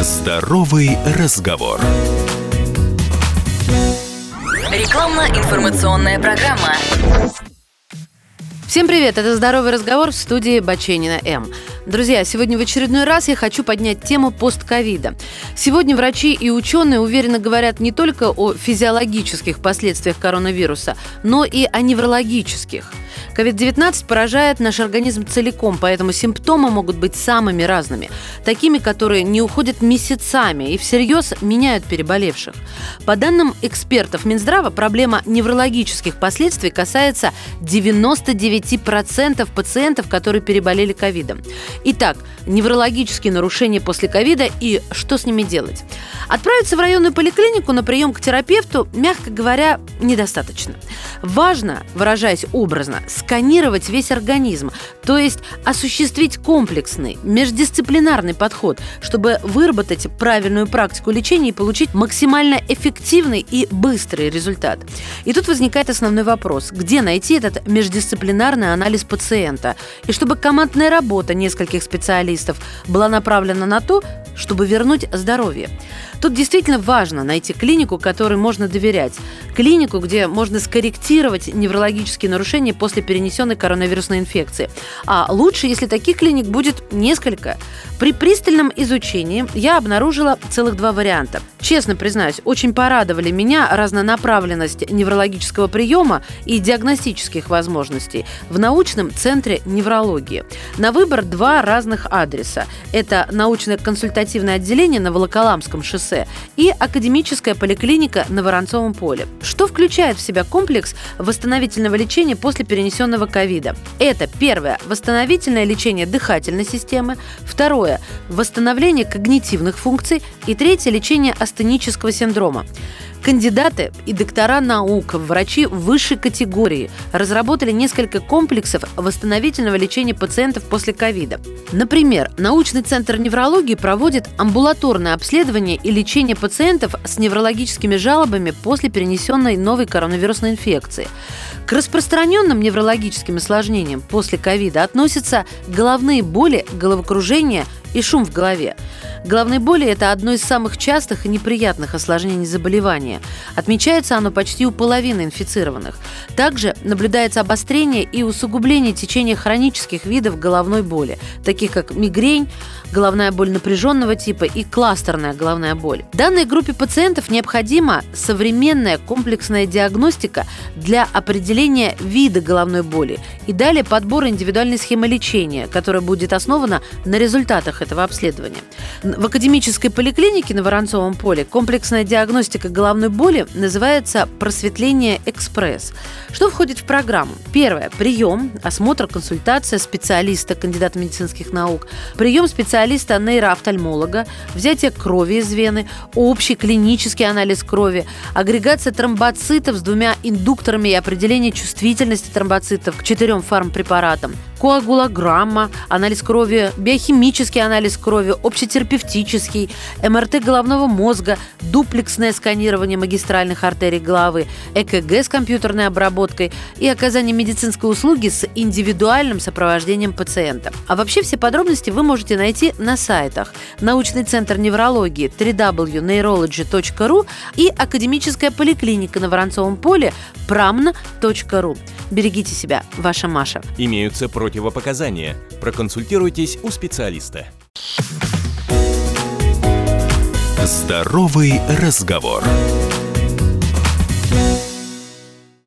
Здоровый разговор. Рекламно-информационная программа. Всем привет, это «Здоровый разговор» в студии Баченина М. Друзья, сегодня в очередной раз я хочу поднять тему постковида. Сегодня врачи и ученые уверенно говорят не только о физиологических последствиях коронавируса, но и о неврологических – COVID-19 поражает наш организм целиком, поэтому симптомы могут быть самыми разными. Такими, которые не уходят месяцами и всерьез меняют переболевших. По данным экспертов Минздрава, проблема неврологических последствий касается 99% пациентов, которые переболели ковидом. Итак, неврологические нарушения после ковида и что с ними делать? Отправиться в районную поликлинику на прием к терапевту, мягко говоря, недостаточно. Важно, выражаясь образно, сканировать весь организм, то есть осуществить комплексный, междисциплинарный подход, чтобы выработать правильную практику лечения и получить максимально эффективный и быстрый результат. И тут возникает основной вопрос, где найти этот междисциплинарный анализ пациента, и чтобы командная работа нескольких специалистов была направлена на то, чтобы вернуть здоровье. Тут действительно важно найти клинику, которой можно доверять. Клинику, где можно скорректировать неврологические нарушения после перенесенной коронавирусной инфекции. А лучше, если таких клиник будет несколько. При пристальном изучении я обнаружила целых два варианта. Честно признаюсь, очень порадовали меня разнонаправленность неврологического приема и диагностических возможностей в научном центре неврологии. На выбор два разных адреса. Это научно-консультативное отделение на Волоколамском шоссе и академическая поликлиника на Воронцовом поле. Что включает в себя комплекс восстановительного лечения после перенесенного ковида? Это первое – восстановительное лечение дыхательной системы, второе Второе – восстановление когнитивных функций. И третье – лечение астенического синдрома. Кандидаты и доктора наук, врачи высшей категории разработали несколько комплексов восстановительного лечения пациентов после ковида. Например, научный центр неврологии проводит амбулаторное обследование и лечение пациентов с неврологическими жалобами после перенесенной новой коронавирусной инфекции. К распространенным неврологическим осложнениям после ковида относятся головные боли, головокружение и шум в голове. Головные боли – это одно из самых частых и неприятных осложнений заболевания. Отмечается оно почти у половины инфицированных. Также наблюдается обострение и усугубление течения хронических видов головной боли, таких как мигрень, головная боль напряженного типа и кластерная головная боль. Данной группе пациентов необходима современная комплексная диагностика для определения вида головной боли и далее подбор индивидуальной схемы лечения, которая будет основана на результатах этого обследования. В академической поликлинике на Воронцовом поле комплексная диагностика головной боли называется «Просветление экспресс». Что входит в программу? Первое – прием, осмотр, консультация специалиста, кандидата медицинских наук, прием специалиста специалиста-нейроофтальмолога, взятие крови из вены, общий клинический анализ крови, агрегация тромбоцитов с двумя индукторами и определение чувствительности тромбоцитов к четырем фармпрепаратам, коагулограмма, анализ крови, биохимический анализ крови, общетерапевтический, МРТ головного мозга, дуплексное сканирование магистральных артерий головы, ЭКГ с компьютерной обработкой и оказание медицинской услуги с индивидуальным сопровождением пациента. А вообще все подробности вы можете найти на сайтах научный центр неврологии www.neurology.ru и академическая поликлиника на Воронцовом поле pramna.ru. Берегите себя, ваша Маша. Имеются противопоказания. Проконсультируйтесь у специалиста. Здоровый разговор.